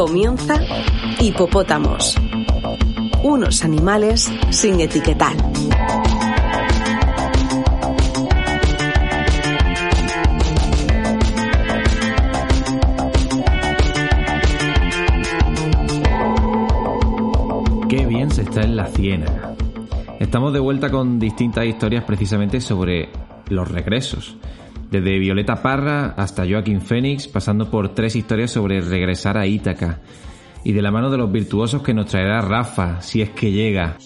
Comienza Hipopótamos. Unos animales sin etiquetar. Qué bien se está en la ciénaga. Estamos de vuelta con distintas historias precisamente sobre los regresos. Desde Violeta Parra hasta Joaquín Fénix, pasando por tres historias sobre regresar a Ítaca. Y de la mano de los virtuosos que nos traerá Rafa, si es que llega.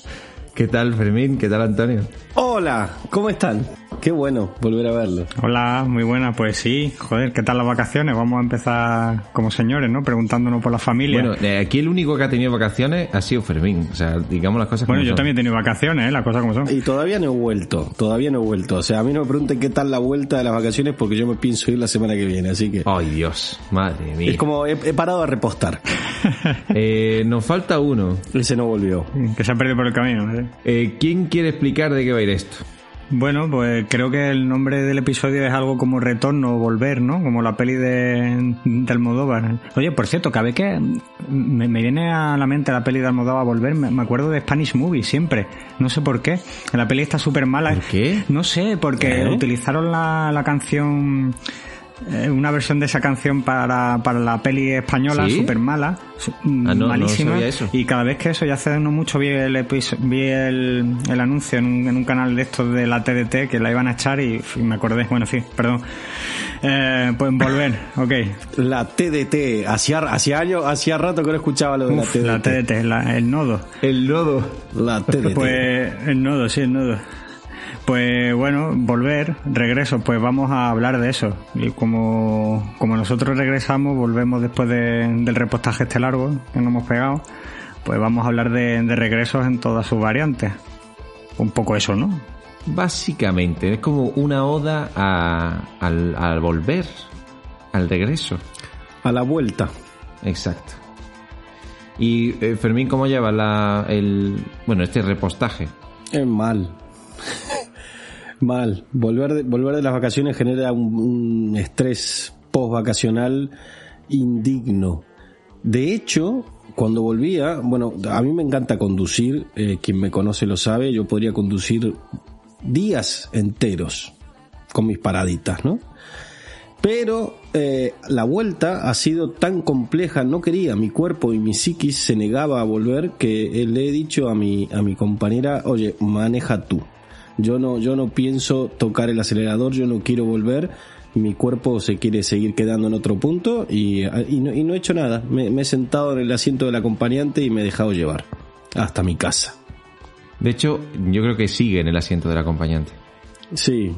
¿Qué tal, Fermín? ¿Qué tal, Antonio? Hola, ¿cómo están? Qué bueno volver a verlo. Hola, muy buena. Pues sí, joder, ¿qué tal las vacaciones? Vamos a empezar como señores, ¿no? Preguntándonos por la familia. Bueno, eh, aquí el único que ha tenido vacaciones ha sido Fermín. O sea, digamos las cosas Bueno, como yo son. también he tenido vacaciones, ¿eh? Las cosas como son. Y todavía no he vuelto, todavía no he vuelto. O sea, a mí no me pregunten qué tal la vuelta de las vacaciones porque yo me pienso ir la semana que viene, así que... Ay, Dios, madre mía. Es como he, he parado a repostar. Eh, nos falta uno. Ese no volvió. Que se ha perdido por el camino, ¿eh? Eh, ¿Quién quiere explicar de qué va a ir esto? Bueno, pues creo que el nombre del episodio es algo como Retorno o Volver, ¿no? Como la peli de, de Almodóvar. Oye, por cierto, cada vez que me, me viene a la mente la peli de Almodóvar Volver, me, me acuerdo de Spanish Movie siempre. No sé por qué. La peli está súper mala. ¿Por qué? No sé, porque ¿Eh? utilizaron la, la canción... eh, Una versión de esa canción para, para la peli española, ¿Sí? súper mala, no, no malísima. eso. Y cada vez que eso, ya hace no mucho vi el, vi el, el anuncio en un, en un canal de estos de la TDT que la iban a echar y, y me acordé, bueno, sí, perdón. Eh, pues volver, ok. La TDT, hacía, hacía años, hacía rato que no escuchaba lo de Uf, la la TDT. TDT, la- el nodo. El lodo. La TDT. Pues el nodo, sí, el nodo. Pues bueno, volver, regreso, pues vamos a hablar de eso. Y como, como nosotros regresamos, volvemos después de- del repostaje este largo que nos hemos pegado, pues vamos a hablar de, de regresos en todas sus variantes. Un poco eso, ¿no? Básicamente, es como una oda a- al, al volver, al regreso. A la vuelta. Exacto. Y eh, Fermín, ¿cómo lleva la, el, bueno, este repostaje? Es mal. Mal. Volver de, volver de las vacaciones genera un, estrés post-vacacional indigno. De hecho, cuando volvía, bueno, a mí me encanta conducir, eh, quien me conoce lo sabe, yo podría conducir días enteros con mis paraditas, ¿no? Pero eh, la vuelta ha sido tan compleja, no quería, mi cuerpo y mi psiquis se negaba a volver que le he dicho a mi, a mi compañera, oye, maneja tú. Yo no, yo no pienso tocar el acelerador, yo no quiero volver, mi cuerpo se quiere seguir quedando en otro punto y, y, no, y no he hecho nada. Me, me he sentado en el asiento del acompañante y me he dejado llevar hasta mi casa. De hecho, yo creo que sigue en el asiento del acompañante. Sí,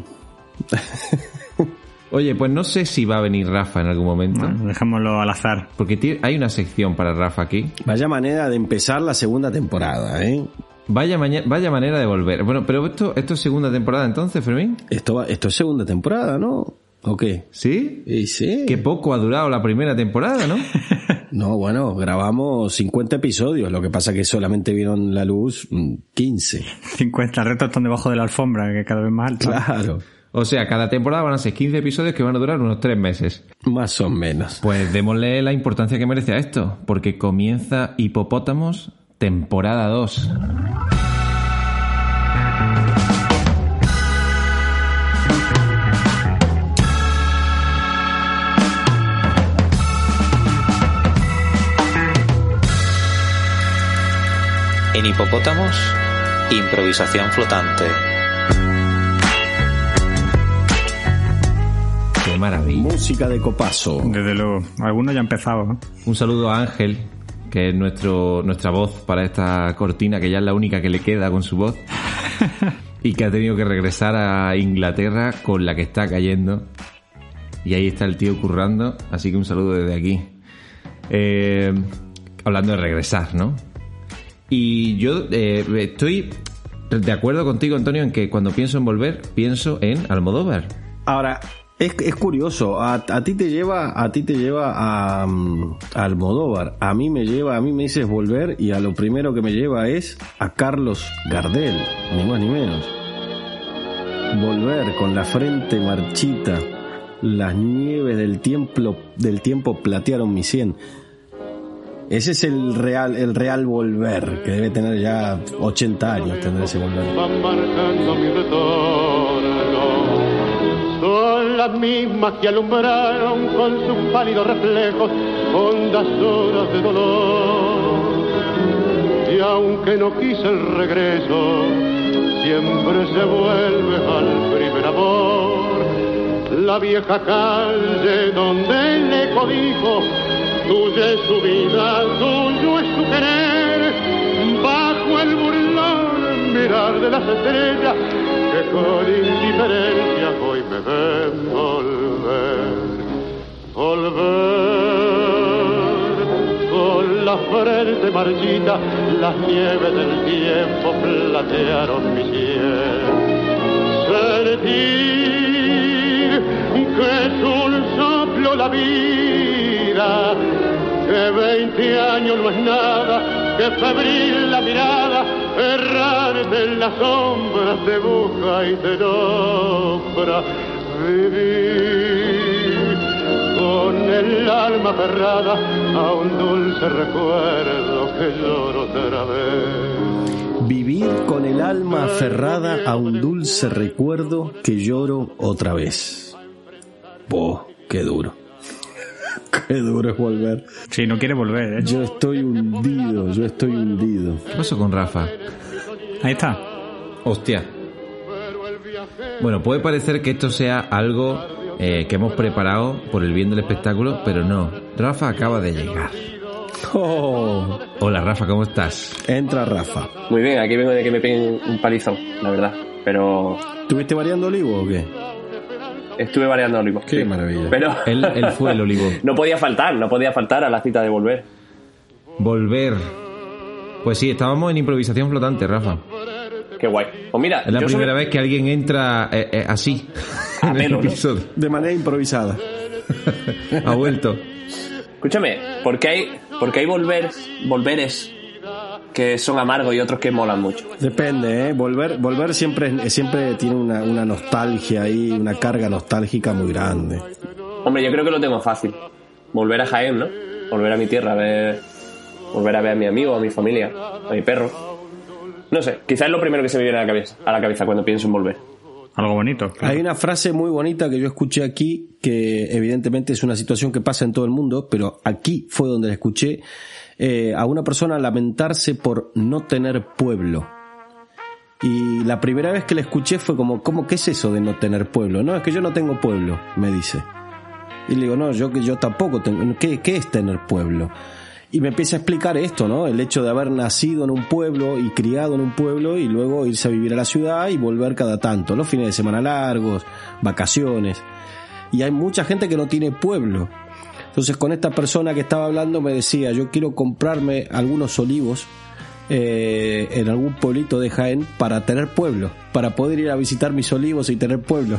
Oye, pues no sé si va a venir Rafa en algún momento. Bueno, dejémoslo al azar. Porque hay una sección para Rafa aquí. vaya manera de empezar la segunda temporada, ¿eh? Vaya, maña- vaya manera de volver. Bueno, pero esto, esto es segunda temporada entonces, Fermín. Esto, es segunda temporada, ¿no? ¿O qué? ¿Sí? Y sí. Qué poco ha durado la primera temporada, ¿no? No, bueno, grabamos 50 episodios, lo que pasa que solamente vieron la luz mm, 15. 50 retos están debajo de la alfombra, que cada vez más alto. Claro, O sea, cada temporada van a ser 15 episodios que van a durar unos 3 meses. más o menos. Pues démosle la importancia que merece a esto, porque comienza Hipopótamos, temporada 2. En hipopótamos, improvisación flotante. Qué maravilla. Música de copazo. Desde luego. Algunos ya han empezado, ¿no? Un saludo a Ángel, que es nuestro, nuestra voz para esta cortina, que ya es la única que le queda con su voz. y que ha tenido que regresar a Inglaterra con la que está cayendo. Y ahí está el tío currando, así que un saludo desde aquí. Eh, hablando de regresar, ¿no? Y yo eh, estoy de acuerdo contigo, Antonio, en que cuando pienso en volver, pienso en Almodóvar. Ahora, es, es curioso, a, a ti te lleva, a ti te lleva a, mm, a Almodóvar, a mí me lleva, a mí me dices volver y a lo primero que me lleva es a Carlos Gardel, ni más ni menos. Volver con la frente marchita, las nieves del tiempo, del tiempo platearon mi sien. Ese es el real, el real volver, que debe tener ya 80 años, tendrá ese volver. Las mismas que alumbraron con sus pálidos reflejos hondas horas de dolor. Y aunque no quise el regreso, siempre se vuelve al primer amor. La vieja calle donde el eco dijo, tuya es su vida, tuyo es su querer, bajo el burlón mirar de las estrellas que con indiferencia hoy me ven volver, volver con la frente marchita, las nieves del tiempo platearon mi piel. Sentir que es un soplo la vida, que veinte años no es nada, que febril la mirada, errante en las sombras te busca y te nombra. Vivir con el alma aferrada a un dulce recuerdo que lloro otra vez. Vivir con el alma aferrada a un dulce recuerdo que lloro otra vez. Boh, qué duro. Qué duro es volver. Sí, no quiere volver, ¿eh? Yo estoy hundido, yo estoy hundido. ¿Qué pasó con Rafa? Ahí está. Hostia. Bueno, puede parecer que esto sea algo eh, que hemos preparado por el bien del espectáculo, pero no. Rafa acaba de llegar. Oh, Hola Rafa, ¿cómo estás? entra Rafa. Muy bien, aquí vengo de que me peguen un palizón, la verdad. Pero ¿Tuviste variando olivo o qué? Estuve variando olivos. Qué maravilla. Pero Él, él fue el olivo. no podía faltar, no podía faltar a la cita de volver. Volver. Pues sí, estábamos en improvisación flotante, Rafa. Qué guay. Pues mira, Es la primera vez que alguien entra eh, eh, así A en el episodio. De manera improvisada. Ha vuelto. Escúchame, ¿por qué hay, por qué hay volver, volveres que son amargos y otros que molan mucho? Depende, ¿eh? Volver, volver siempre, siempre tiene una, una nostalgia ahí, una carga nostálgica muy grande. Hombre, yo creo que lo tengo fácil. Volver a Jaén, ¿no? Volver a mi tierra, a ver, volver a ver a mi amigo, a mi familia, a mi perro. No sé, quizás es lo primero que se me viene a la cabeza, a la cabeza cuando pienso en volver. Algo bonito. claro. Hay una frase muy bonita que yo escuché aquí, que evidentemente es una situación que pasa en todo el mundo, pero aquí fue donde la escuché, eh, a una persona lamentarse por no tener pueblo. Y la primera vez que la escuché fue como, ¿cómo qué es eso de no tener pueblo? No, es que yo no tengo pueblo, me dice. Y le digo, no, yo yo tampoco tengo, ¿qué, qué es tener pueblo? Y me empieza a explicar esto, ¿no? El hecho de haber nacido en un pueblo y criado en un pueblo y luego irse a vivir a la ciudad y volver cada tanto, los fines de semana largos, vacaciones. Y hay mucha gente que no tiene pueblo. Entonces con esta persona que estaba hablando me decía, yo quiero comprarme algunos olivos eh, en algún pueblito de Jaén para tener pueblo, para poder ir a visitar mis olivos y tener pueblo.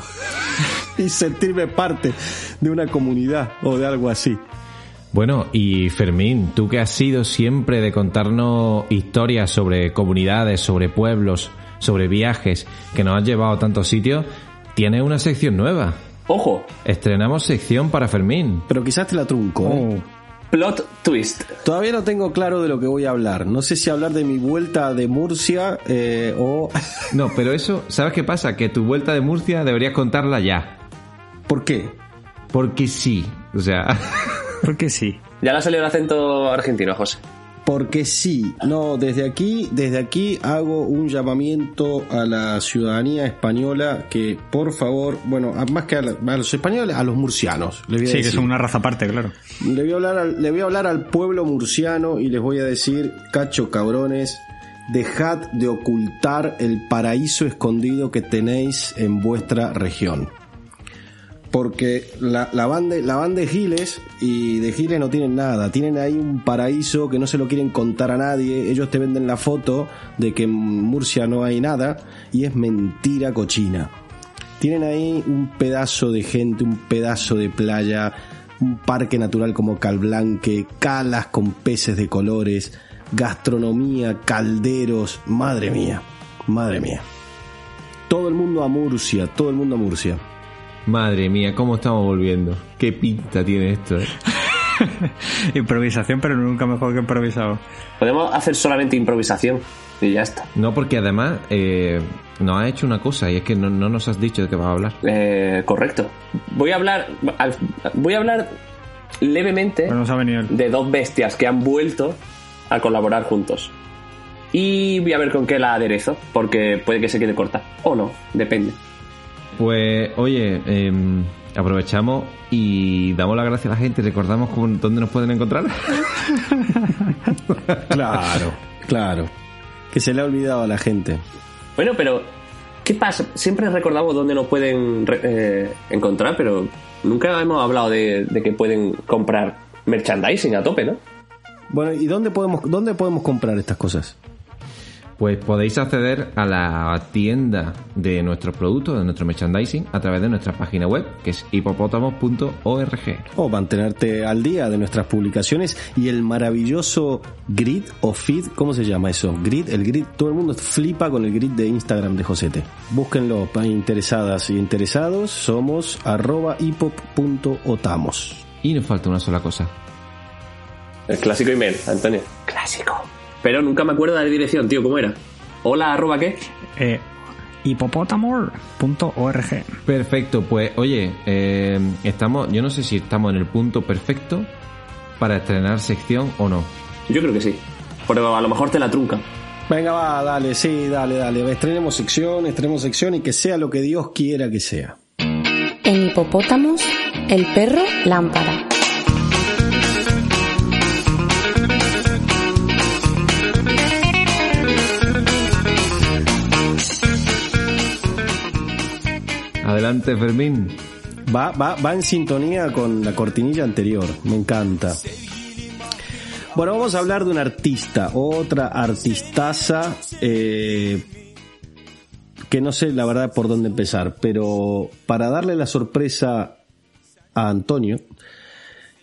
y sentirme parte de una comunidad o de algo así. Bueno, y Fermín, tú que has sido siempre de contarnos historias sobre comunidades, sobre pueblos, sobre viajes, que nos has llevado a tantos sitios, tienes una sección nueva. Ojo, Estrenamos sección para Fermín. Pero quizás te la trunco. ¿eh? plot twist. Todavía no tengo claro de lo que voy a hablar. No sé si hablar de mi vuelta de Murcia eh, o... No, pero eso, ¿sabes qué pasa? Que tu vuelta de Murcia deberías contarla ya. ¿Por qué? Porque sí. O sea, Porque sí. Ya le ha salido el acento argentino, José. Porque sí. No, desde aquí, desde aquí hago un llamamiento a la ciudadanía española que, por favor, bueno, más que a, la- a los españoles, a los murcianos. Les voy a Sí, que son una raza aparte, claro. Le voy, a hablar al, le voy a hablar al pueblo murciano y les voy a decir, cacho cabrones, dejad de ocultar el paraíso escondido que tenéis en vuestra región. Porque la, la, banda, la banda de Giles y de Giles no tienen nada, tienen ahí un paraíso que no se lo quieren contar a nadie, ellos te venden la foto de que en Murcia no hay nada y es mentira cochina. Tienen ahí un pedazo de gente, un pedazo de playa, un parque natural como Calblanque, calas con peces de colores, gastronomía, calderos, madre mía, madre mía. Todo el mundo a Murcia, todo el mundo a Murcia. Madre mía, ¿cómo estamos volviendo? ¿Qué pinta tiene esto? eh? Improvisación, pero nunca mejor que improvisado. Podemos hacer solamente improvisación y ya está. No, porque además eh, nos has hecho una cosa y es que no, no nos has dicho de qué vas a hablar. Eh, correcto. Voy a hablar. al- Voy a hablar levemente de dos bestias que han vuelto a colaborar juntos. Y voy a ver con qué la aderezo, porque puede que se quede corta. O no, depende. Pues, oye, em, aprovechamos y damos las gracias a la gente. Recordamos cómo- dónde nos pueden encontrar. Claro, claro. Que se le ha olvidado a la gente. Bueno, pero. ¿Qué pasa? Siempre recordamos dónde nos pueden re- eh, encontrar, pero nunca hemos hablado de, de que pueden comprar merchandising a tope, ¿no? Bueno, ¿y dónde podemos, dónde podemos comprar estas cosas? Pues podéis acceder a la tienda de nuestros productos, de nuestro merchandising, a través de nuestra página web, que es hipopótamos.org. O mantenerte al día de nuestras publicaciones y el maravilloso grid o feed, ¿cómo se llama eso? Grid, el grid, todo el mundo flipa con el grid de Instagram de Josete. Búsquenlo, para interesadas y interesados, somos arroba hipop.otamos. Y nos falta una sola cosa. El clásico email, Antonio. Clásico. Pero nunca me acuerdo de la dirección, tío, ¿cómo era? Hola, arroba qué? Eh, hipopótamor.org. Perfecto, pues oye, eh, estamos, yo no sé si estamos en el punto perfecto para estrenar sección o no. Yo creo que sí. Pero a lo mejor te la trunca. Venga, va, dale, sí, dale, dale. Estrenemos sección, estrenemos sección y que sea lo que Dios quiera que sea. En hipopótamos, el perro lámpara. Adelante, Fermín. Va, va, va en sintonía con la cortinilla anterior, me encanta. Bueno, vamos a hablar de una artista, otra artistaza, eh, que no sé la verdad por dónde empezar, pero para darle la sorpresa a Antonio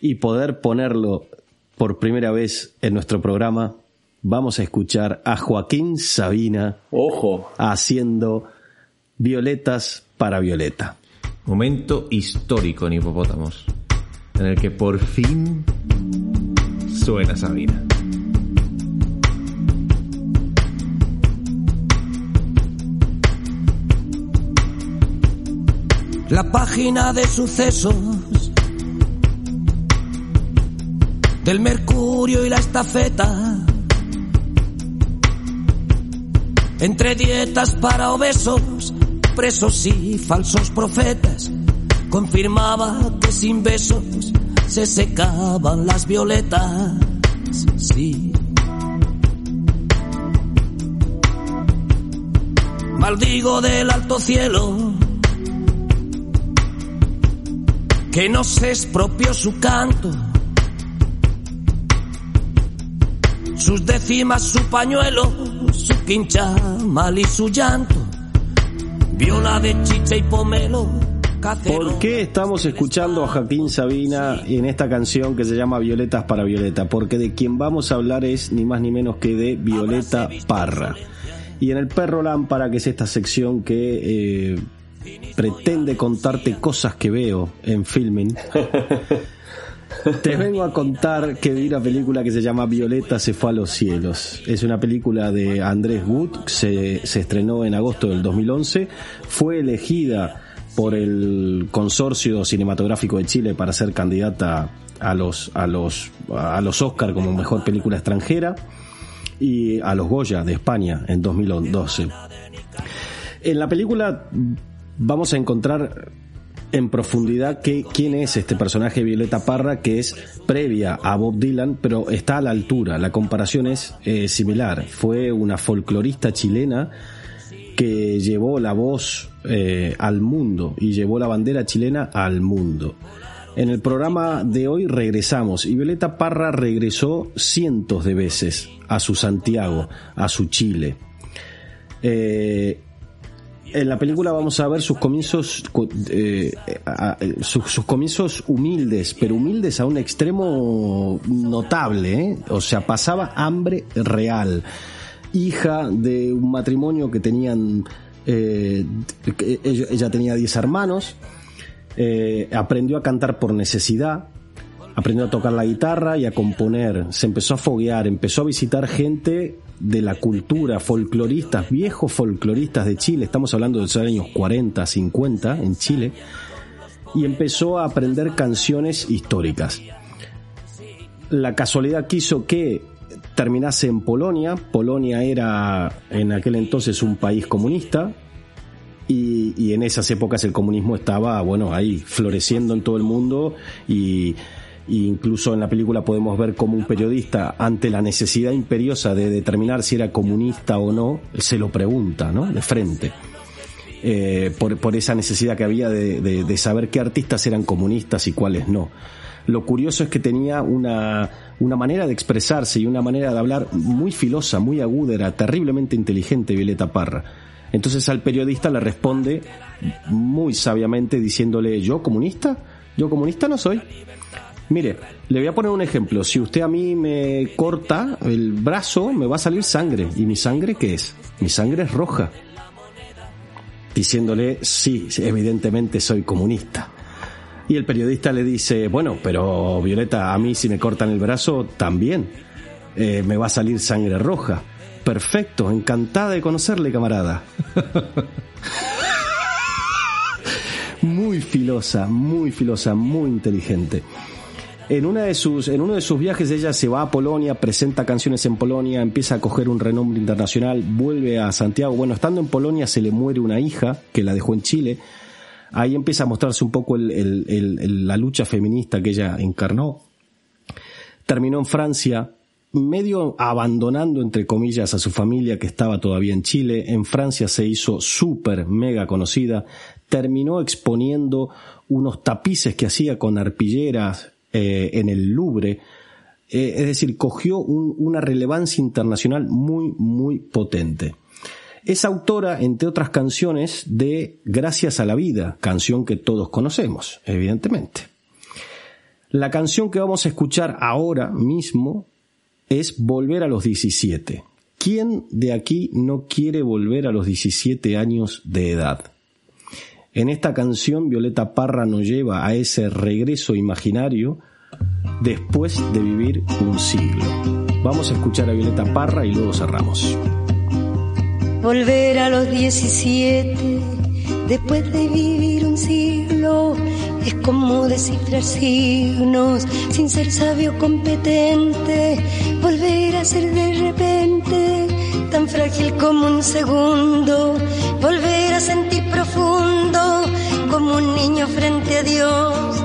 y poder ponerlo por primera vez en nuestro programa, vamos a escuchar a Joaquín Sabina Ojo. haciendo violetas para Violeta. Momento histórico en Hipopótamos, en el que por fin suena Sabina. la página de sucesos del Mercurio y la estafeta. Entre dietas para obesos, presos y falsos profetas, confirmaba que sin besos se secaban las violetas. Sí. Maldigo del alto cielo que no se expropió su canto, sus décimas, su pañuelo, su quincha mal y su llanto, viola de chicha y pomelo. ¿Por qué estamos escuchando a Joaquín Sabina en esta canción que se llama Violetas para Violeta? Porque de quien vamos a hablar es ni más ni menos que de Violeta Parra. Y en el Perro Lámpara, que es esta sección que eh, pretende contarte cosas que veo en filming, te vengo a contar que vi una película que se llama Violeta se fue a los cielos. Es una película de Andrés Wood, se, se estrenó en agosto del 2011, fue elegida por el Consorcio Cinematográfico de Chile para ser candidata a los a los a los Oscar como mejor película extranjera y a los Goya de España en 2012. En la película vamos a encontrar en profundidad que, quién es este personaje Violeta Parra, que es previa a Bob Dylan, pero está a la altura. La comparación es eh, similar. Fue una folclorista chilena que llevó la voz eh, al mundo y llevó la bandera chilena al mundo. En el programa de hoy regresamos y Violeta Parra regresó cientos de veces a su Santiago, a su Chile. Eh, en la película vamos a ver sus comienzos eh, sus, comienzos humildes pero humildes a un extremo notable ¿eh? o sea pasaba hambre real hija de un matrimonio que tenían eh, ella, tenía 10 hermanos aprendió a cantar por necesidad aprendió a tocar la guitarra y a componer, se empezó a foguear, empezó a visitar gente de la cultura, folcloristas, viejos folcloristas de Chile, estamos hablando de los años 40, 50 en Chile, y empezó a aprender canciones históricas. La casualidad quiso que terminase en Polonia, Polonia era en aquel entonces un país comunista, y, y, en esas épocas el comunismo estaba, bueno, ahí floreciendo en todo el mundo y, y incluso en la película podemos ver como un periodista ante la necesidad imperiosa de determinar si era comunista o no, se lo pregunta, ¿no? De frente. Eh, por, por, esa necesidad que había de, de, de, saber qué artistas eran comunistas y cuáles no. Lo curioso es que tenía una, una manera de expresarse y una manera de hablar muy filosa, muy aguda, era terriblemente inteligente Violeta Parra. Entonces al periodista le responde muy sabiamente diciéndole, ¿yo comunista? Yo comunista no soy. Mire, le voy a poner un ejemplo. Si usted a mí me corta el brazo, me va a salir sangre. ¿Y mi sangre qué es? Mi sangre es roja. Diciéndole, sí, evidentemente soy comunista. Y el periodista le dice, bueno, pero Violeta, a mí si me cortan el brazo, también eh, me va a salir sangre roja. Perfecto, encantada de conocerle, camarada. muy filosa, muy filosa, muy inteligente. En, una de sus, en uno de sus viajes ella se va a Polonia, presenta canciones en Polonia, empieza a coger un renombre internacional, vuelve a Santiago. Bueno, estando en Polonia se le muere una hija que la dejó en Chile. Ahí empieza a mostrarse un poco la lucha feminista que ella encarnó. Terminó en Francia, medio abandonando, entre comillas, a su familia que estaba todavía en Chile. En Francia se hizo súper mega conocida. Terminó exponiendo unos tapices que hacía con arpilleras eh, en el Louvre. Eh, es decir, cogió un, una relevancia internacional muy, muy potente. Es autora, entre otras canciones, de Gracias a la vida, canción que todos conocemos, evidentemente. La canción que vamos a escuchar ahora mismo es Volver a los 17. ¿Quién de aquí no quiere volver a los 17 años de edad? En esta canción Violeta Parra nos lleva a ese regreso imaginario después de vivir un siglo. Vamos a escuchar a Violeta Parra y luego cerramos. Volver a los 17 después de vivir un siglo es como descifrar signos sin ser sabio competente, volver a ser de repente tan frágil como un segundo, volver a sentir profundo como un niño frente a Dios.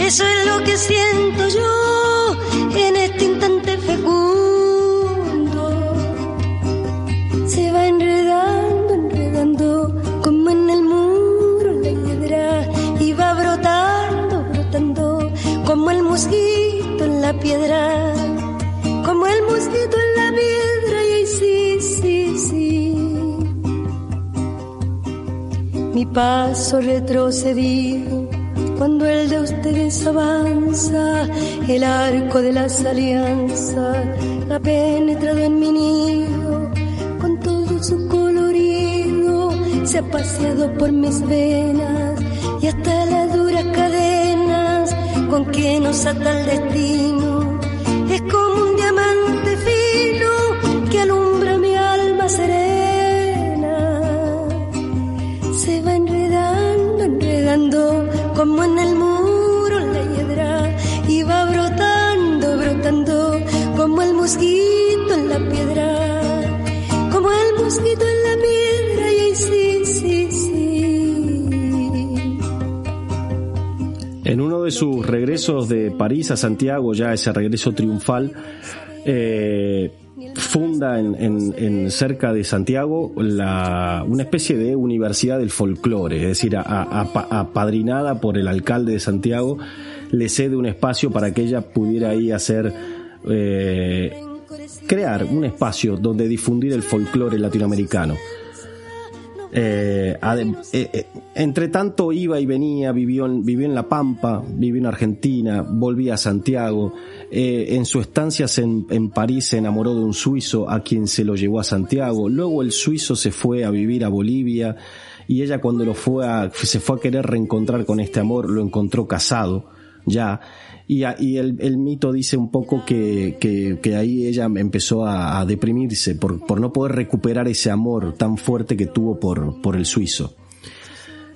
Eso es lo que siento yo en este instante fecundo. Se va enredando, enredando como en el muro la hiedra y va brotando, brotando como el mosquito en la piedra, como el mosquito en la piedra y ahí sí, sí, sí. Mi paso retrocedido cuando el de ustedes avanza, el arco de las alianzas ha penetrado en mi nido con todo su colorido, se ha paseado por mis venas y hasta las duras cadenas con que nos ata el destino. Sus regresos de París a Santiago, ya ese regreso triunfal, eh, funda en, en, en, cerca de Santiago la, una especie de universidad del folclore, es decir, apadrinada por el alcalde de Santiago, le cede un espacio para que ella pudiera ahí hacer, eh, crear un espacio donde difundir el folclore latinoamericano. Eh, eh, entre tanto iba y venía, vivió en, La Pampa, vivió en Argentina, volvía a Santiago, eh, en su estancia en, en, París se enamoró de un suizo a quien se lo llevó a Santiago. Luego el suizo se fue a vivir a Bolivia y ella cuando lo fue a, se fue a querer reencontrar con este amor lo encontró casado ya. Y, el, mito dice un poco que, que, ahí ella empezó a, deprimirse por, no poder recuperar ese amor tan fuerte que tuvo por, el suizo.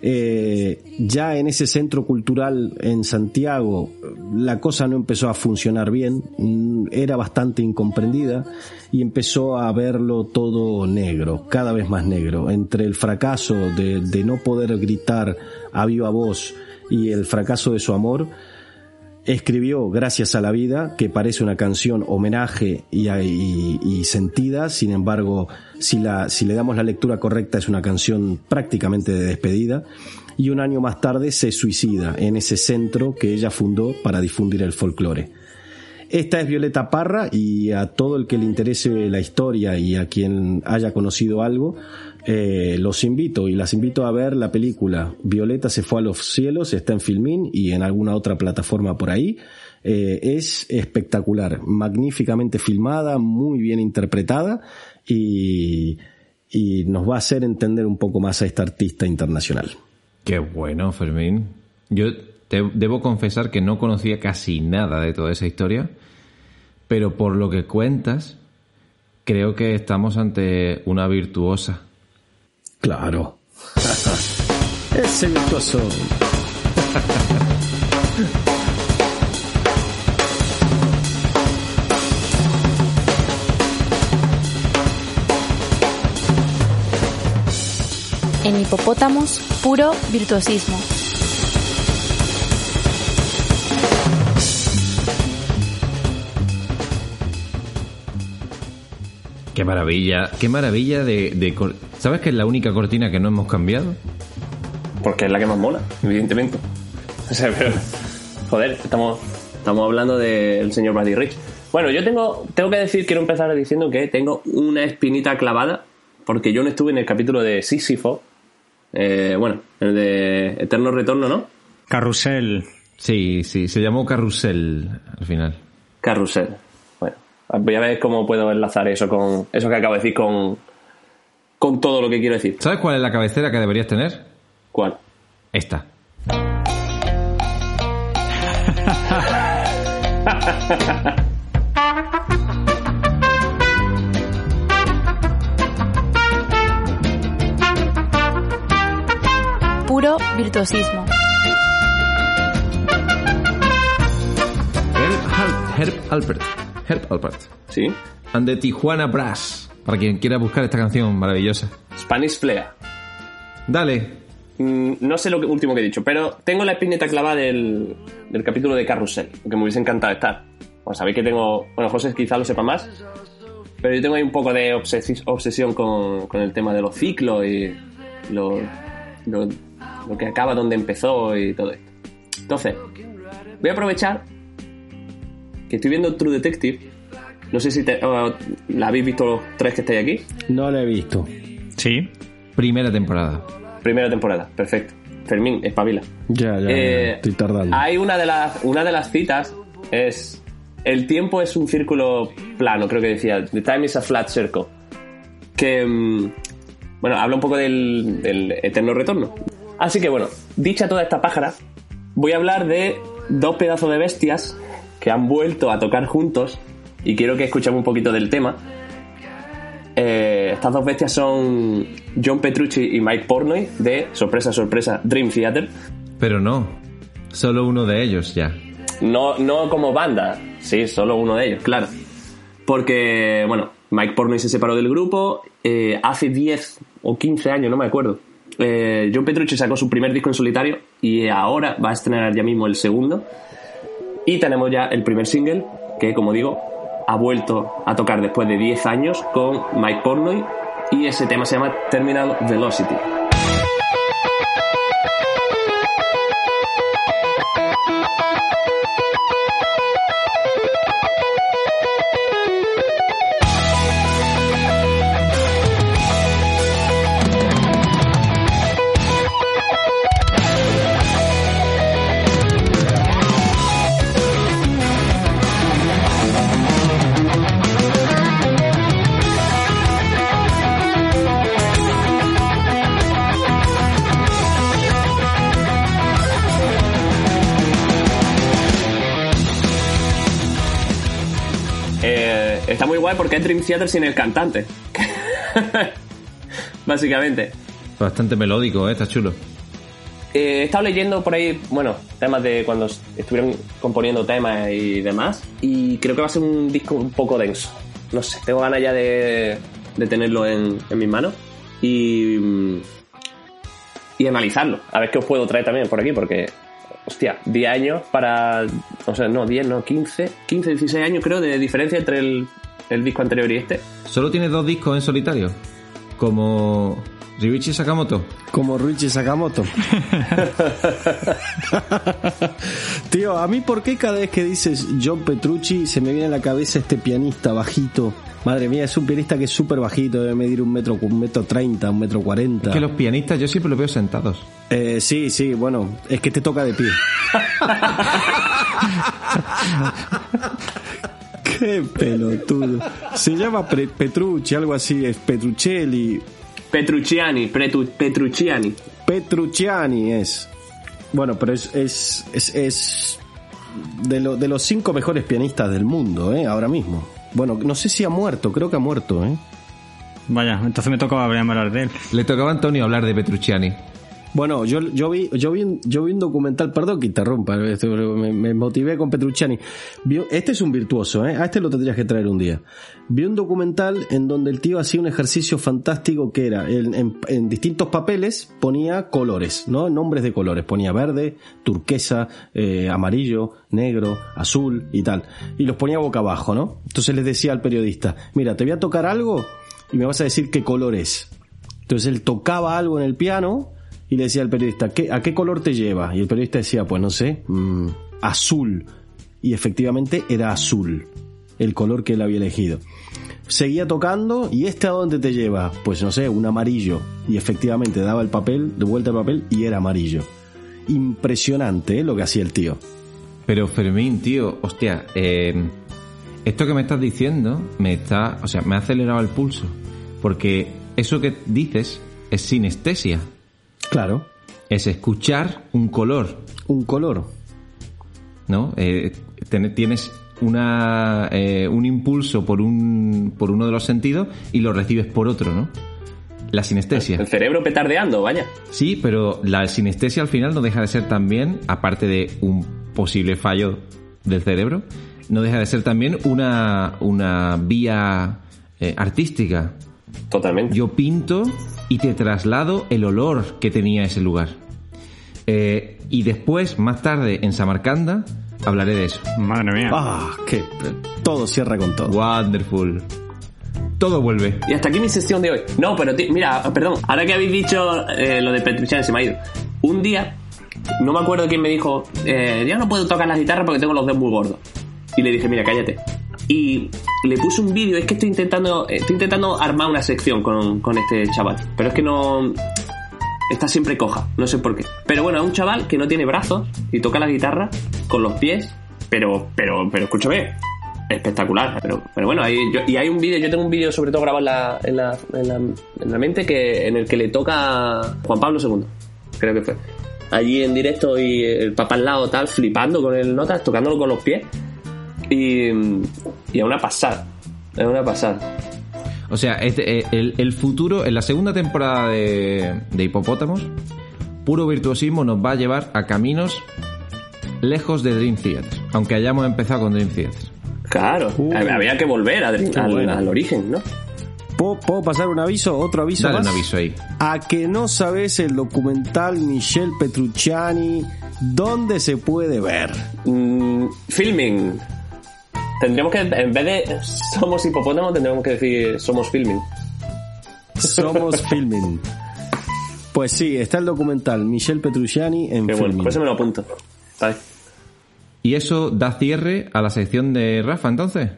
Eh, ya en ese centro cultural en Santiago la cosa no empezó a funcionar bien, mm, era bastante incomprendida y empezó a verlo todo negro, cada vez más negro, entre el fracaso de no poder gritar a viva voz y el fracaso de su amor, escribió Gracias a la vida, que parece una canción homenaje y, sentida, sin embargo, si, la, si le damos la lectura correcta es una canción prácticamente de despedida, y un año más tarde se suicida en ese centro que ella fundó para difundir el folclore. Esta es Violeta Parra y a todo el que le interese la historia y a quien haya conocido algo, eh, los invito y las invito a ver la película Violeta se fue a los cielos, está en Filmin y en alguna otra plataforma por ahí. Eh, es espectacular, magníficamente filmada, muy bien interpretada y, y nos va a hacer entender un poco más a esta artista internacional. Qué bueno, Fermín. Yo te debo confesar que no conocía casi nada de toda esa historia, pero por lo que cuentas, creo que estamos ante una virtuosa. Claro. Ese virtuoso. En hipopótamos, puro virtuosismo. Qué maravilla, qué maravilla de, de ¿Sabes que es la única cortina que no hemos cambiado? Porque es la que más mola, evidentemente. O sea, pero, joder, estamos, estamos hablando del señor Buddy Rich. Bueno, yo tengo, tengo que decir, quiero empezar diciendo que tengo una espinita clavada, porque yo no estuve en el capítulo de Sísifo, eh, bueno, el de Eterno Retorno, ¿no? Carrusel. Sí, sí, se llamó Carrusel al final. Carrusel. Bueno, voy a ver cómo puedo enlazar eso con eso que acabo de decir con, con todo lo que quiero decir. ¿Sabes cuál es la cabecera que deberías tener? ¿Cuál? Esta. Puro virtuosismo. Herb, Herb Alpert. Herb Alpert. ¿Sí? And the Tijuana Brass. Para quien quiera buscar esta canción maravillosa. Spanish Flea. Dale. Mm, no sé lo que- último que he dicho, pero tengo la espineta clavada del, del capítulo de Carrusel, porque me hubiese encantado estar. Bueno, sabéis que tengo. Bueno, José quizá lo sepa más, pero yo tengo ahí un poco de obsesi- obsesión con, con el tema de los ciclos y lo, lo, lo que acaba donde empezó y todo esto. Entonces, voy a aprovechar que estoy viendo True Detective. No sé si te- la habéis visto los tres que estáis aquí. No la he visto. Sí. Primera temporada. Primera temporada, perfecto. Fermín, espabila. Ya, ya, ya, Eh, estoy tardando. Hay una de las una de las citas es el tiempo es un círculo plano, creo que decía. The time is a flat circle. Que mm, bueno, habla un poco del, del eterno retorno. Así que bueno, dicha toda esta pájara, voy a hablar de dos pedazos de bestias que han vuelto a tocar juntos y quiero que escuchemos un poquito del tema. Eh, estas dos bestias son John Petrucci y Mike Pornoy de, sorpresa, sorpresa, Dream Theater. Pero no. Solo uno de ellos ya. No, no como banda, sí, solo uno de ellos, claro. Porque, bueno, Mike Pornoy se separó del grupo eh, hace 10 o 15 años, no me acuerdo. Eh, John Petrucci sacó su primer disco en solitario y ahora va a estrenar ya mismo el segundo. Y tenemos ya el primer single, que como digo, ha vuelto a tocar después de 10 años con Mike Pornoy y ese tema se llama Terminal Velocity. Está muy guay porque es Dream Theater sin el cantante. Básicamente. Bastante melódico, ¿eh? está chulo. Eh, he estado leyendo por ahí, bueno, temas de cuando estuvieron componiendo temas y demás. Y creo que va a ser un disco un poco denso. No sé, tengo ganas ya de, de tenerlo en, en mis manos. Y, mm, y analizarlo. A ver qué os puedo traer también por aquí, porque, hostia, 10 años para. O sea, no, 10, no, 15, 15, 16 años creo de diferencia entre el, el disco anterior y este. Solo tienes dos discos en solitario. Como Ryuichi Sakamoto. Como Ruichi Sakamoto. Tío, a mí por qué cada vez que dices John Petrucci se me viene a la cabeza este pianista bajito. Madre mía, es un pianista que es súper bajito, debe medir un metro, un metro treinta, un metro cuarenta. Es que los pianistas yo siempre los veo sentados. Eh, sí, sí, bueno, es que te toca de pie. Qué pelotudo. Se llama Pre- Petrucci, algo así, es Petruccelli. Petrucciani, Petrucciani. Petrucciani es. Bueno, pero es, es, es, es de, lo- de los cinco mejores pianistas del mundo, ¿eh? Ahora mismo. Bueno, no sé si ha muerto, creo que ha muerto, ¿eh? Vaya, entonces me tocaba hablar de él. Le tocaba a Antonio hablar de Petrucciani. Bueno, yo, yo, vi, yo, vi, yo vi un documental, perdón que interrumpa, me, me motivé con Petrucciani. Vi- este es un virtuoso, ¿eh? a este lo tendrías que traer un día. Vi un documental en donde el tío hacía un ejercicio fantástico que era, en, en- en distintos papeles ponía colores, ¿no? Nombres de colores, ponía verde, turquesa, eh, amarillo, negro, azul y tal. Y los ponía boca abajo, ¿no? Entonces les decía al periodista, mira, te voy a tocar algo y me vas a decir qué color es. Entonces él tocaba algo en el piano y le decía al periodista, ¿qué, ¿a qué color te lleva? Y el periodista decía, pues no sé, mm, azul. Y efectivamente era azul, el color que él había elegido. Seguía tocando y este a dónde te lleva? Pues no sé, un amarillo. Y efectivamente daba el papel, de vuelta el papel y era amarillo. Impresionante ¿eh? lo que hacía el tío. Pero Fermín, tío, hostia, eh, esto que me estás diciendo me está, o sea, me ha acelerado el pulso. Porque eso que dices es sinestesia. Claro, Es escuchar un color, un color. ¿no? Eh, ten- tienes una, eh, un impulso por, un, por uno de los sentidos y lo recibes por otro, ¿no? La sinestesia. El cerebro petardeando, vaya. Sí, pero la sinestesia al final no deja de ser también, aparte de un posible fallo del cerebro, no deja de ser también una, una vía eh, artística. Totalmente. Yo pinto y te traslado el olor que tenía ese lugar. Eh, y después, más tarde, en Samarcanda, hablaré de eso. Madre mía. Ah, que todo cierra con todo. Wonderful. Todo vuelve. Y hasta aquí mi sesión de hoy. No, pero mira, perdón, ahora que habéis dicho eh, lo de Petrucciani se me ha ido. Un día, no me acuerdo quién me dijo, eh, ya no puedo tocar la guitarra porque tengo los dedos muy gordos. Y le dije, mira, cállate. Y le puse un vídeo, es que estoy intentando, estoy intentando armar una sección con, con este chaval. Pero es que no... Está siempre coja, no sé por qué. Pero bueno, es un chaval que no tiene brazos y toca la guitarra con los pies, pero, pero, pero escúchame, espectacular. Pero, pero bueno, hay, y hay un vídeo, yo tengo un vídeo sobre todo grabado en la, en la, en la, en la mente que, en el que le toca Juan Pablo II, creo que fue. Allí en directo y el papá al lado tal, flipando con el notas, tocándolo con los pies. Y, y a una pasada, es una pasada. O sea, este, eh, el, el futuro, en la segunda temporada de, de Hipopótamos, puro virtuosismo nos va a llevar a caminos lejos de Dream Theater. Aunque hayamos empezado con Dream Theater. Claro, había que volver a- al, bueno. al origen, ¿no? ¿Puedo, puedo pasar un aviso? ¿Otro aviso Dale más? un aviso ahí. A que no sabes el documental Michel Petrucciani, ¿dónde se puede ver? Mm, filming. Tendríamos que, en vez de somos hipopótamos, tendríamos que decir somos filming. Somos Filming. Pues sí, está el documental Michel Petrucciani en Qué bueno, Filming. por eso me lo apunto. Vale. Y eso da cierre a la sección de Rafa, entonces.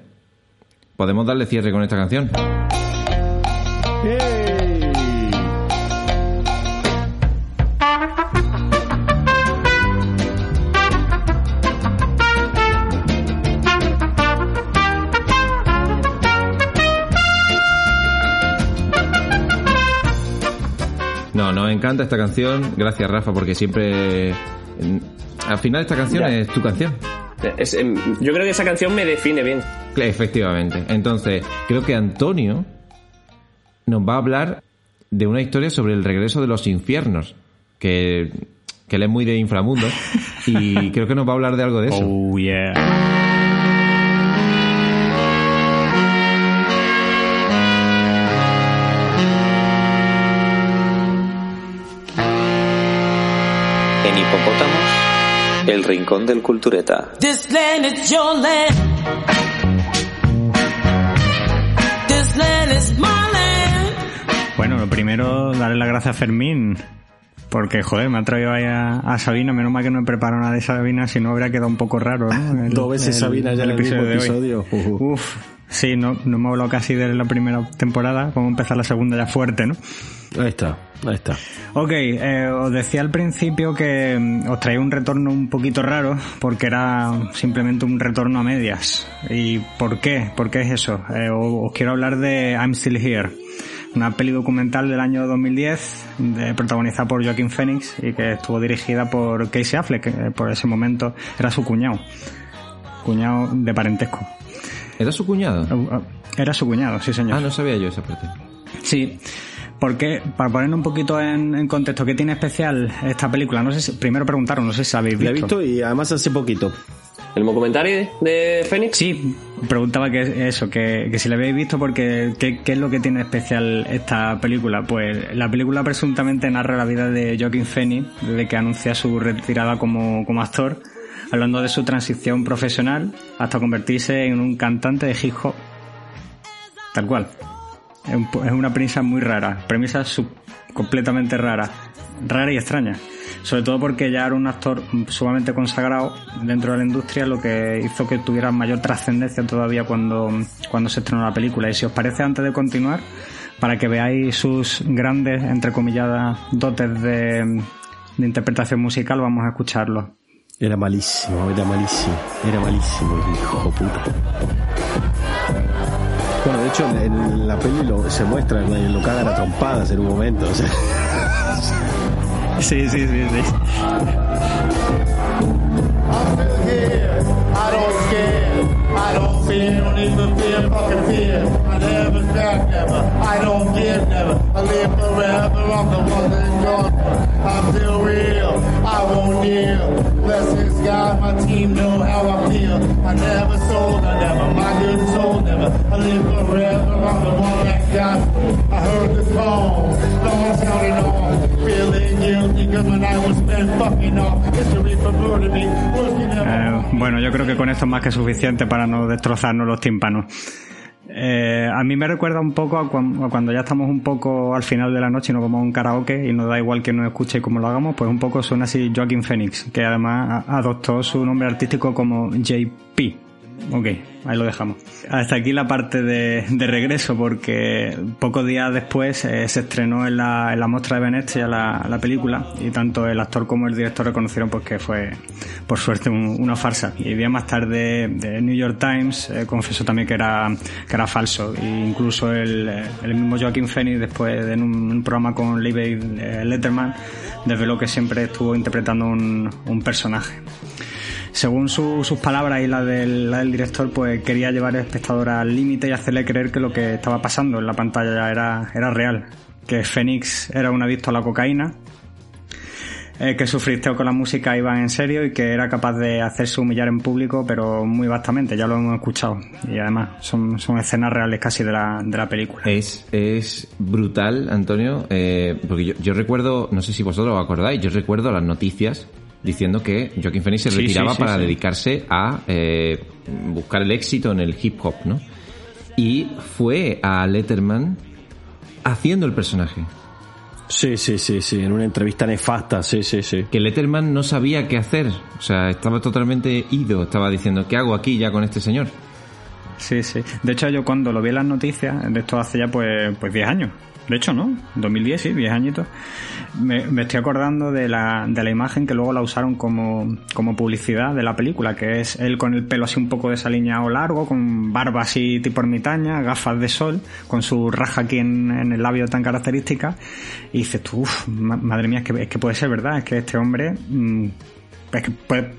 Podemos darle cierre con esta canción. Encanta esta canción. Gracias, Rafa, porque siempre. Al final, esta canción Ya. es tu canción. Es, em, yo creo que esa canción me define bien. Efectivamente. Entonces, creo que Antonio nos va a hablar de una historia sobre el regreso de los infiernos, que, que él es muy de inframundo, y creo que nos va a hablar de algo de eso. Oh, yeah. En Hipopótamos, el rincón del cultureta. This land is your land. This land is my land. Bueno, lo primero, darle las gracias a Fermín. Porque, joder, me ha traído ahí a, a Sabina. Menos mal que no he preparado nada de Sabina, si no habría quedado un poco raro, ¿no? El- Dos veces Sabina ya en el mismo de hoy. episodio. Ujú. Uf, sí, no, no hemos hablado casi de la primera temporada. Vamos a empezar la segunda ya fuerte, ¿no? Ahí está, ahí está. Ok, eh, os decía al principio que mm, os traía un retorno un poquito raro porque era simplemente un retorno a medias. ¿Y por qué? ¿Por qué es eso? Eh, os, quiero hablar de I'm Still Here, una peli documental del año 2010 de- protagonizada por Joaquin Phoenix y que estuvo dirigida por Casey Affleck, que eh, por ese momento era su cuñado, cuñado de parentesco. ¿Era su cuñado? Eh, Era su cuñado, sí señor. Ah, no sabía yo esa parte. Sí, porque para poner un poquito en, en contexto, ¿qué tiene especial esta película? No sé si, primero preguntaron, no sé si habéis La he visto. visto y además hace poquito. ¿El documentario de Fénix? Sí, preguntaba que eso, que, que si la habéis visto porque ¿qué, qué es lo que tiene especial esta película? Pues la película presuntamente narra la vida de Joaquin Phoenix desde que anuncia su retirada como, como actor, hablando de su transición profesional hasta convertirse en un cantante de hip hop. Tal cual. Es, una premisa muy rara, premisa sub- completamente rara, rara y extraña. Sobre todo porque ya era un actor sumamente consagrado dentro de la industria, lo que hizo que tuviera mayor trascendencia todavía cuando, cuando se estrenó la película. Y si os parece, antes de continuar, para que veáis sus grandes, entrecomilladas, dotes de, interpretación musical, vamos a escucharlo. Era malísimo, era malísimo, era malísimo, hijo puta. Bueno, de hecho, en, la peli lo, se muestra, lo cagan a trompadas en un momento. o sea. Sí, sí, sí, sí. I don't scare. I don't fear, don't even fear, fucking fear. I never back, never. I don't give, never. I live forever. I'm the one that gone. I'm still real. I won't kneel. Blessings, God, my team know how I feel. I never sold, I never. My good soul, never. I live forever. I'm the one that got. I heard the song. Stars counting on. Feeling guilty, cause when I was spent fucking off. History perverted me. Working never. Eh, bueno, yo creo que con esto es más que suficiente para no destrozarnos los tímpanos. Eh, a mí me recuerda un poco a, cuan- a cuando ya estamos un poco al final de la noche y nos vamos a un karaoke y nos da igual que nos escuche y cómo lo hagamos, pues un poco suena así Joaquin Phoenix, que además adoptó su nombre artístico como JP. Ok, ahí lo dejamos. Hasta aquí la parte de, regreso, porque pocos días después eh, se estrenó en la, en la muestra de Venecia la, la película y tanto el actor como el director reconocieron pues que fue, por suerte, un- una farsa. Y días más tarde, el New York Times eh, confesó también que era, que era falso. E incluso el, el mismo Joaquin Phoenix, después de en un, programa con Libby eh, Letterman, desveló que siempre estuvo interpretando un, un personaje según su- sus palabras y la del, director, pues quería llevar al espectador al límite y hacerle creer que lo que estaba pasando en la pantalla era, era real. Que Fénix era un adicto a la cocaína, eh, que su fristeo con la música iba en serio y que era capaz de hacerse humillar en público, pero muy vastamente, ya lo hemos escuchado. Y además son, son escenas reales casi de la, de la película. Es, es brutal, Antonio, eh, porque yo, yo recuerdo, no sé si vosotros os acordáis, yo recuerdo las noticias diciendo que Joaquin Phoenix se retiraba sí, sí, para sí. dedicarse a eh, buscar el éxito en el hip hop, ¿no? Y fue a Letterman haciendo el personaje. Sí, sí, sí, sí, en una entrevista nefasta, sí, sí, sí. Que Letterman no sabía qué hacer, o sea, estaba totalmente ido, estaba diciendo, ¿qué hago aquí ya con este señor? Sí, sí. De hecho, yo cuando lo vi en las noticias, de esto hace ya pues pues 10 años. De hecho, ¿no? 2010, sí, 10 añitos. Me, estoy acordando de la, de la imagen que luego la usaron como, como publicidad de la película, que es él con el pelo así un poco desaliñado largo, con barba así tipo ermitaña, gafas de sol, con su raja aquí en, el labio tan característica. Y dices tú, uff, madre mía, es que, es que puede ser verdad, es que este hombre mm, es que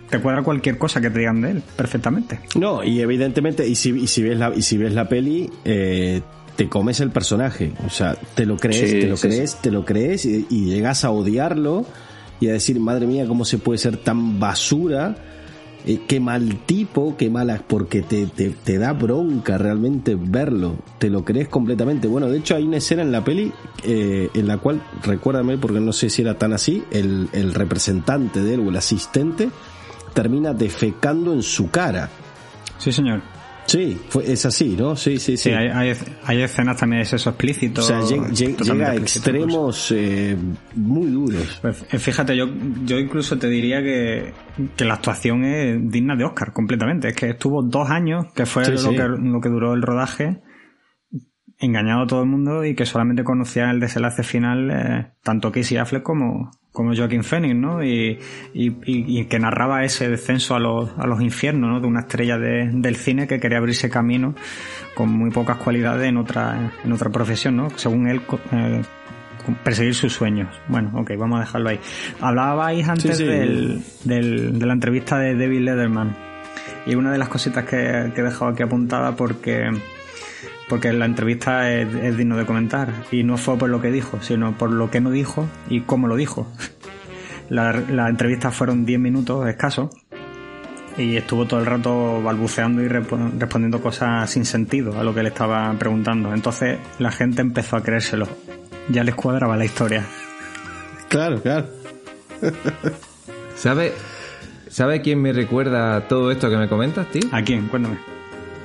te cuadra cualquier cosa que te digan de él, perfectamente. No, y evidentemente, y si, y si ves la, y si ves la peli, eh, te comes el personaje. O sea, te lo crees, Sí, te lo sí, crees, te lo crees y, y llegas a odiarlo y a decir, madre mía, ¿cómo se puede ser tan basura? Eh, qué mal tipo, qué mala, porque te, te, te da bronca realmente verlo, te lo crees completamente. Bueno, de hecho hay una escena en la peli eh, en la cual, recuérdame porque no sé si era tan así, el, el representante de él o el asistente termina defecando en su cara. Sí, señor. Sí, fue, es así, ¿no? Sí, sí, sí. Sí, hay, escenas también de sexo explícito. o sea, lleg- llega a extremos eh, muy duros. Pues, eh, fíjate, yo, yo incluso te diría que, que la actuación es digna de Oscar completamente. Es que estuvo dos años, que fue Sí, lo, sí. Que, lo que duró el rodaje, engañado a todo el mundo y que solamente conocía el desenlace final eh, tanto Casey Affleck como, como Joaquin Phoenix, ¿no? Y, y, y- que narraba ese descenso a los, a los infiernos, ¿no? De una estrella de- del cine que quería abrirse camino con muy pocas cualidades en otra, en otra profesión, ¿no? Según él, eh, perseguir sus sueños. Bueno, ok, vamos a dejarlo ahí. Hablabais antes Sí, sí. Del, del- de la entrevista de David Letterman. Y una de las cositas que, que he dejado aquí apuntada porque porque la entrevista es, es digno de comentar y no fue por lo que dijo, sino por lo que no dijo y cómo lo dijo. La, la entrevista fueron 10 minutos escasos y estuvo todo el rato balbuceando y respondiendo cosas sin sentido a lo que le estaba preguntando. Entonces la gente empezó a creérselo. Ya les cuadraba la historia. Claro, claro. ¿Sabe, ¿Sabe quién me recuerda todo esto que me comentas, tío? ¿A quién? Cuéntame.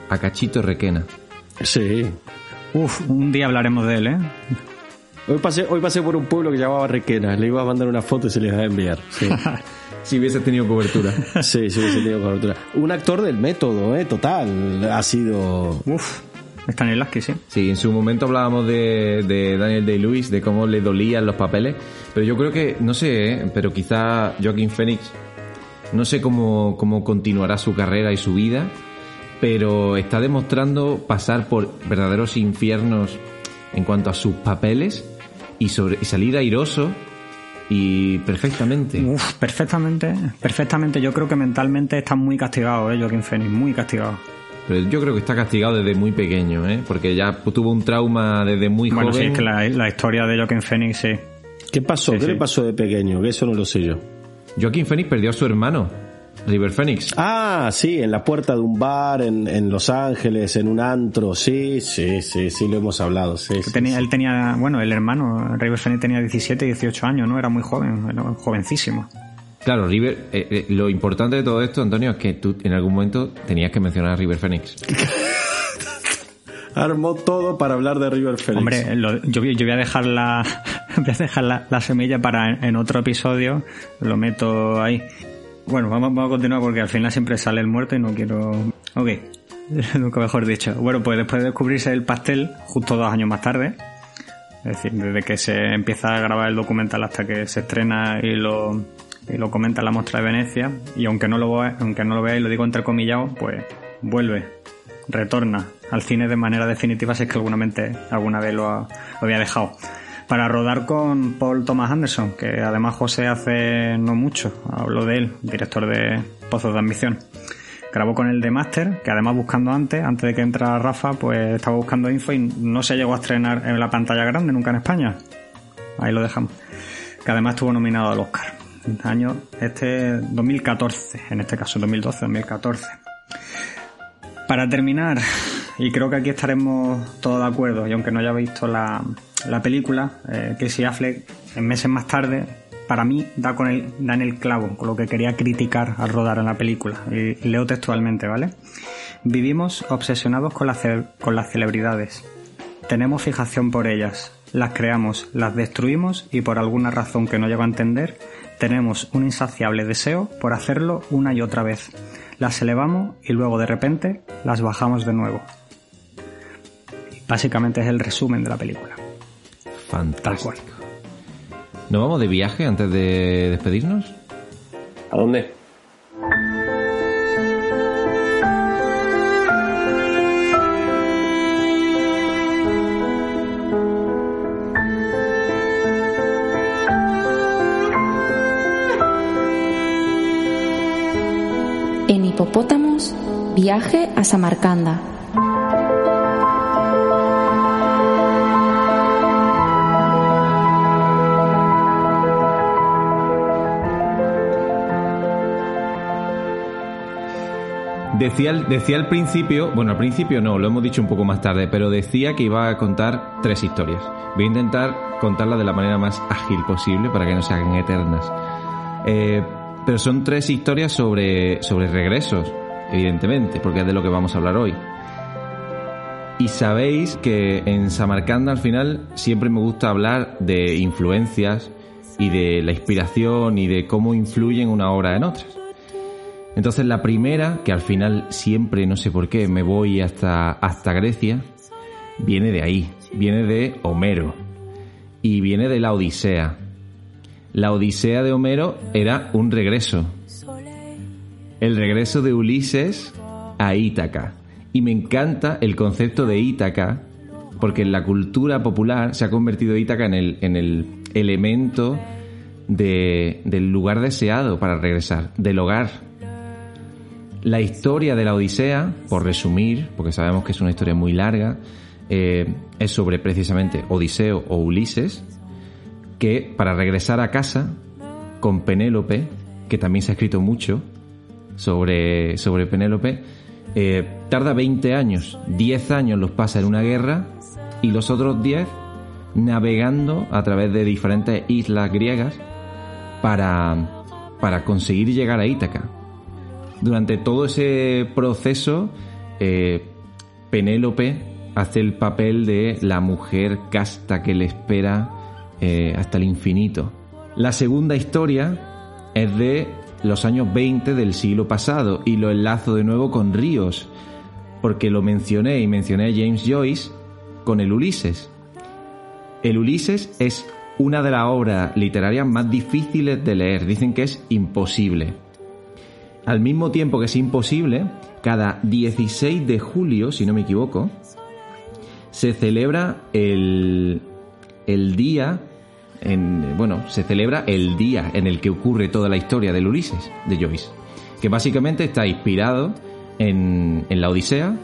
A Cachito Requena. Sí. Uf, un día hablaremos de él, ¿eh? Hoy pasé, hoy pasé por un pueblo que llamaba Requena. Le iba a mandar una foto y se les iba a enviar. Sí, Si hubiese tenido cobertura. sí, sí, sí, tenía cobertura. Un actor del método, ¿eh? Total. Ha sido. Uf, Stanislavski, sí. Sí, en su momento hablábamos de, de Daniel Day-Lewis, de cómo le dolían los papeles, pero yo creo que, no sé, ¿eh? pero quizá Joaquín Phoenix, no sé cómo, cómo continuará su carrera y su vida, pero está demostrando pasar por verdaderos infiernos en cuanto a sus papeles y, sobre, y salir airoso y perfectamente. Uf, perfectamente, perfectamente. Yo creo que mentalmente está muy castigado, ¿eh? Joaquín Phoenix, muy castigado. Pero yo creo que está castigado desde muy pequeño, ¿eh? porque ya tuvo un trauma desde muy bueno, sí, joven. es que la, la historia de Joaquin Phoenix, sí. ¿Qué pasó? Sí, ¿Qué sí. le pasó de pequeño? Que eso no lo sé yo. Joaquín Phoenix perdió a su hermano, River Phoenix. Ah, sí, en la puerta de un bar en, en Los Ángeles, en un antro. Sí, sí, sí, sí, lo hemos hablado. Sí, sí, Tenía, sí. él tenía, bueno, el hermano, River Phoenix tenía 17, 18 años, ¿no? Era muy joven, era jovencísimo. Claro, River, eh, eh, lo importante de todo esto, Antonio, es que tú en algún momento tenías que mencionar a River Phoenix. Armó todo para hablar de River Phoenix. Hombre, lo- yo, voy- yo voy a dejar la, voy a dejar la, la semilla para en, en otro episodio, lo meto ahí. Bueno, vamos, vamos a continuar porque al final siempre sale el muerto y no quiero... Ok, nunca mejor dicho. Bueno, pues después de descubrirse el pastel, justo dos años más tarde, es decir, desde que se empieza a grabar el documental hasta que se estrena y lo, y lo comenta en la muestra de Venecia, y aunque no lo, aunque no lo veáis, lo digo entrecomillado, pues vuelve, retorna al cine de manera definitiva si es que alguna, mente- alguna vez lo, ha- lo había dejado. Para rodar con Paul Thomas Anderson, que además José hace no mucho, hablo de él, director de Pozos de Ambición. Grabó con el de Master, que además buscando antes, antes de que entrara Rafa, pues estaba buscando info y no se llegó a estrenar en la pantalla grande nunca en España. Ahí lo dejamos. Que además estuvo nominado al Oscar. Año este 2014, en este caso 2012-2014. Para terminar, y creo que aquí estaremos todos de acuerdo, y aunque no haya visto la, la película, eh, Casey Affleck, meses más tarde, para mí da, con el, da en el clavo, con lo que quería criticar al rodar en la película. Y leo textualmente, ¿vale? Vivimos obsesionados con, ce- con las celebridades. Tenemos fijación por ellas, las creamos, las destruimos y por alguna razón que no llego a entender, tenemos un insaciable deseo por hacerlo una y otra vez. Las elevamos y luego de repente las bajamos de nuevo. Básicamente es el resumen de la película. Fantástico. ¿Nos vamos de viaje antes de despedirnos? ¿A dónde? hipopótamos, viaje a Samarcanda. Decía, decía al principio, bueno, al principio no, lo hemos dicho un poco más tarde, pero decía que iba a contar tres historias. Voy a intentar contarlas de la manera más ágil posible para que no se hagan eternas. Eh, pero son tres historias sobre, sobre regresos, evidentemente, porque es de lo que vamos a hablar hoy. Y sabéis que en Samarcanda al final siempre me gusta hablar de influencias y de la inspiración y de cómo influyen una obra en otras. Entonces la primera, que al final siempre, no sé por qué, me voy hasta, hasta Grecia, viene de ahí, viene de Homero y viene de la Odisea. La Odisea de Homero era un regreso, el regreso de Ulises a Ítaca. Y me encanta el concepto de Ítaca, porque en la cultura popular se ha convertido Ítaca en el, en el elemento de- del lugar deseado para regresar, del hogar. La historia de la Odisea, por resumir, porque sabemos que es una historia muy larga, eh, es sobre precisamente Odiseo o Ulises, que para regresar a casa con Penélope, que también se ha escrito mucho sobre, sobre Penélope, eh, tarda 20 años, 10 años los pasa en una guerra y los otros 10 navegando a través de diferentes islas griegas para, para conseguir llegar a Ítaca. Durante todo ese proceso, eh, Penélope hace el papel de la mujer casta que le espera eh, hasta el infinito. La segunda historia es de los años 20 del siglo pasado y lo enlazo de nuevo con Ríos, porque lo mencioné y mencioné a James Joyce con el Ulises. El Ulises es una de las obras literarias más difíciles de leer, dicen que es imposible. Al mismo tiempo que es imposible, cada 16 de julio, si no me equivoco, se celebra el, el día, en, bueno, se celebra el día en el que ocurre toda la historia del Ulises, de Joyce, que básicamente está inspirado en, en la Odisea,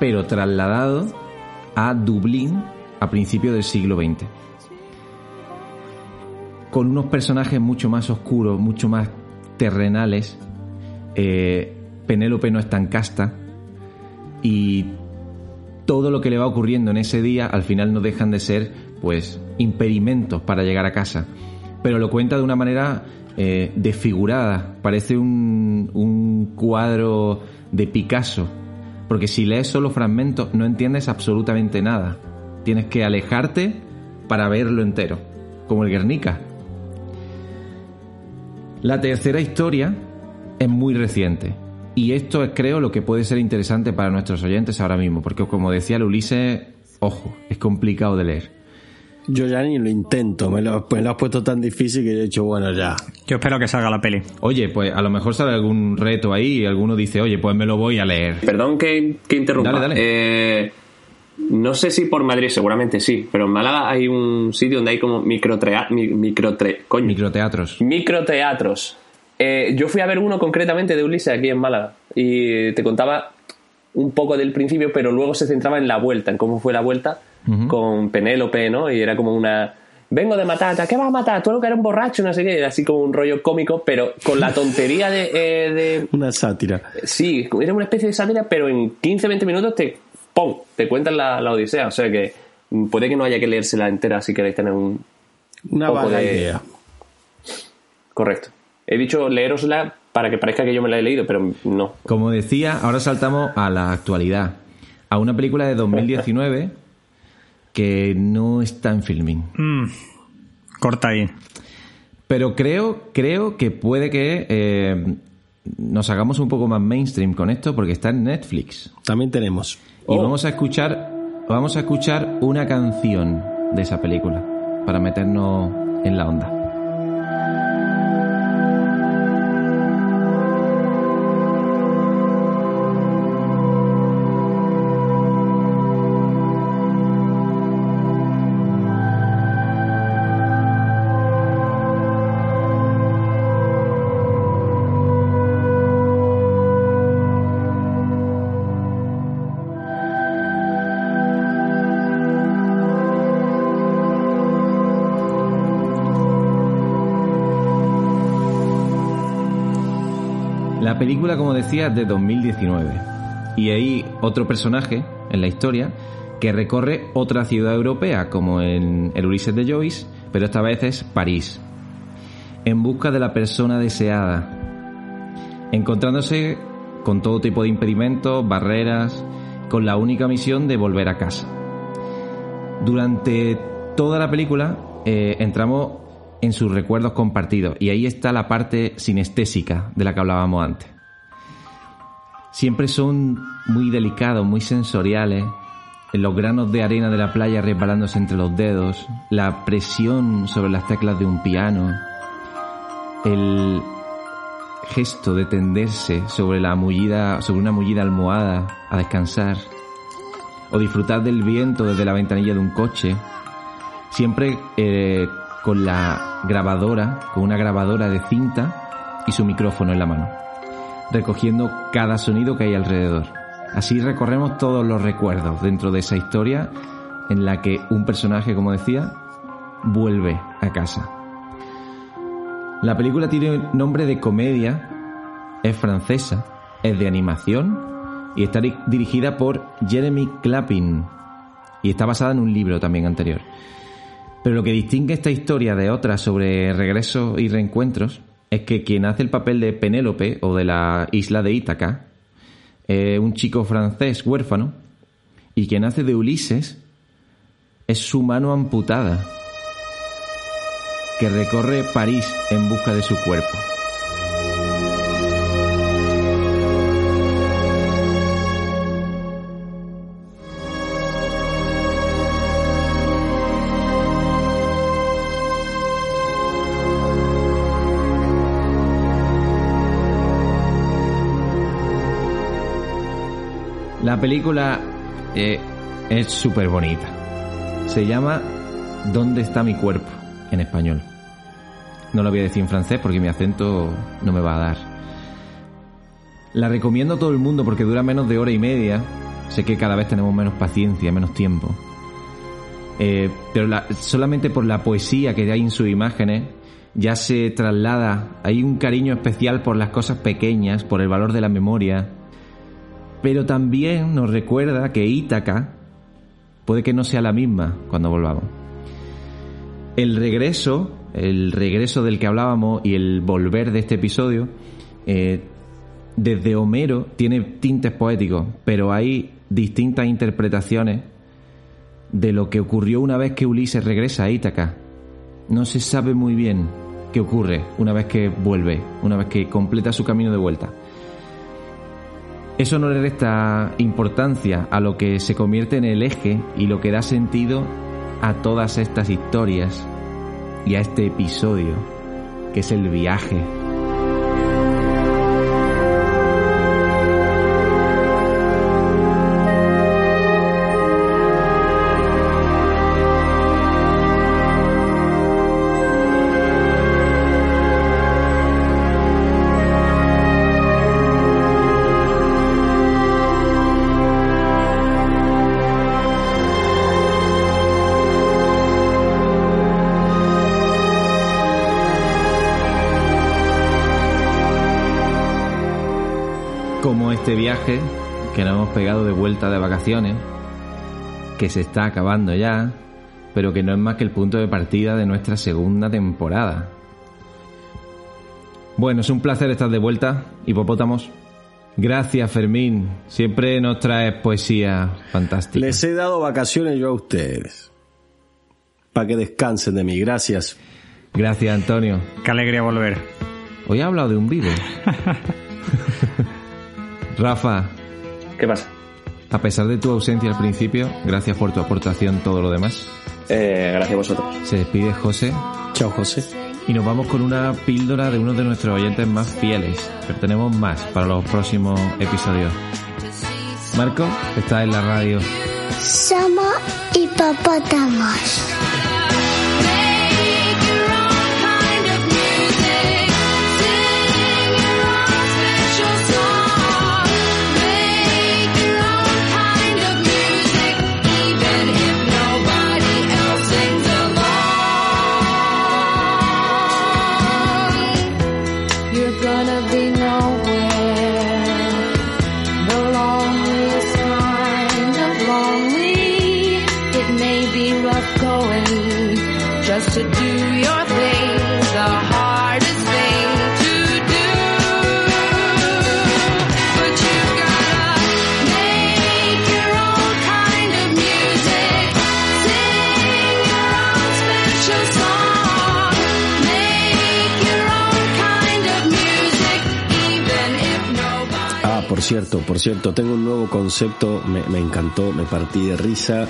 pero trasladado a Dublín a principios del siglo XX. Con unos personajes mucho más oscuros, mucho más terrenales, eh, Penélope no es tan casta y todo lo que le va ocurriendo en ese día al final no dejan de ser pues impedimentos para llegar a casa. Pero lo cuenta de una manera eh, desfigurada. Parece un, un cuadro de Picasso. Porque si lees solo fragmentos no entiendes absolutamente nada. Tienes que alejarte para verlo entero como el Guernica. La tercera historia es muy reciente. Y esto es, creo, lo que puede ser interesante para nuestros oyentes ahora mismo, porque como decía el Ulises, ojo, es complicado de leer. Yo ya ni lo intento, me lo, me lo has puesto tan difícil que he dicho, bueno, ya. Yo espero que salga la peli. Oye, pues a lo mejor sale algún reto ahí y alguno dice, oye, pues me lo voy a leer. Perdón que, que interrumpa. Dale, dale. Eh, no sé si por Madrid, seguramente sí, pero en Málaga hay un sitio donde hay como microtea, mi- microtre- coño, Microteatros. microteatros. Eh, yo fui a ver uno concretamente de Ulises aquí en Málaga y te contaba un poco del principio, pero luego se centraba en la vuelta, en cómo fue la vuelta con Penélope, ¿no? Y era como una... Vengo de matar, ¿a qué vas a matar? Tú lo que eres un borracho, no sé qué. Era así como un rollo cómico, pero con la tontería de... eh, de Una sátira. Sí, era una especie de sátira, pero en 15-20 minutos te, ¡pum! te cuentan la, la odisea. O sea que puede que no haya que leérsela entera si queréis tener un... Una Poco vaga de- idea. Correcto. He dicho leerosla para que parezca que yo me la he leído, pero no. Como decía, ahora saltamos a la actualidad. A una película de 2019 que no está en filming. Mm, corta ahí. Pero creo, creo que puede que eh, nos hagamos un poco más mainstream con esto porque está en Netflix. También tenemos. Y Oh. vamos a escuchar, vamos a escuchar una canción de esa película para meternos en la onda. Como decía, es de 2019. Y hay otro personaje en la historia que recorre otra ciudad europea, como en el Ulises de Joyce, pero esta vez es París, en busca de la persona deseada, encontrándose con todo tipo de impedimentos, barreras, con la única misión de volver a casa. Durante toda la película eh, entramos en sus recuerdos compartidos y ahí está la parte sinestésica de la que hablábamos antes. Siempre son muy delicados, muy sensoriales, los granos de arena de la playa resbalándose entre los dedos, la presión sobre las teclas de un piano, el gesto de tenderse sobre la mullida, sobre una mullida almohada a descansar, o disfrutar del viento desde la ventanilla de un coche, siempre eh, con la grabadora, con una grabadora de cinta y su micrófono en la mano, recogiendo cada sonido que hay alrededor. Así recorremos todos los recuerdos dentro de esa historia en la que un personaje, como decía, vuelve a casa. La película tiene nombre de comedia, es francesa, es de animación y está dirigida por Jeremy Clappin y está basada en un libro también anterior. Pero lo que distingue esta historia de otras sobre regresos y reencuentros es que quien hace el papel de Penélope o de la isla de Ítaca es un chico francés huérfano y quien hace de Ulises es su mano amputada que recorre París en busca de su cuerpo. La película eh, es súper bonita. Se llama ¿Dónde está mi cuerpo? en español. No lo voy a decir en francés porque mi acento no me va a dar. La recomiendo a todo el mundo porque dura menos de hora y media. Sé que cada vez tenemos menos paciencia, menos tiempo. Eh, pero solamente por la poesía que hay en sus imágenes ya se traslada, hay un cariño especial por las cosas pequeñas, por el valor de la memoria, pero también nos recuerda que Ítaca puede que no sea la misma cuando volvamos. El regreso, el regreso del que hablábamos y el volver de este episodio, eh, desde Homero tiene tintes poéticos, pero hay distintas interpretaciones de lo que ocurrió una vez que Ulises regresa a Ítaca. No se sabe muy bien qué ocurre una vez que vuelve, una vez que completa su camino de vuelta. Eso no le resta importancia a lo que se convierte en el eje y lo que da sentido a todas estas historias y a este episodio, que es el viaje. Viaje que nos hemos pegado de vuelta de vacaciones, que se está acabando ya, pero que no es más que el punto de partida de nuestra segunda temporada. Bueno, es un placer estar de vuelta, hipopótamos. Gracias, Fermín. Siempre nos traes poesía fantástica. Les he dado vacaciones yo a ustedes. Para que descansen de mí. Gracias. Gracias, Antonio. Qué alegría volver. Hoy he hablado de un vídeo. Rafa. ¿Qué pasa? A pesar de tu ausencia al principio, gracias por tu aportación, todo lo demás. Eh, gracias a vosotros. Se despide José. Chao, José. Y nos vamos con una píldora de uno de nuestros oyentes más fieles. Pero tenemos más para los próximos episodios. Marco, está en la radio. Somos hipopótamos. To do your thing, the kind of. Ah, por cierto, por cierto, tengo un nuevo concepto, me encantó, me partí de risa.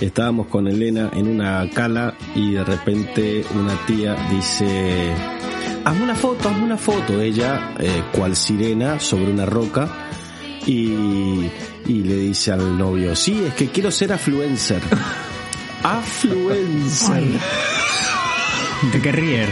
Estábamos con Elena en una cala y de repente una tía dice, hazme una foto, hazme una foto. Ella, eh, cual sirena, sobre una roca y, y le dice al novio, sí, es que quiero ser afluencer. Afluencer. ¿De rier?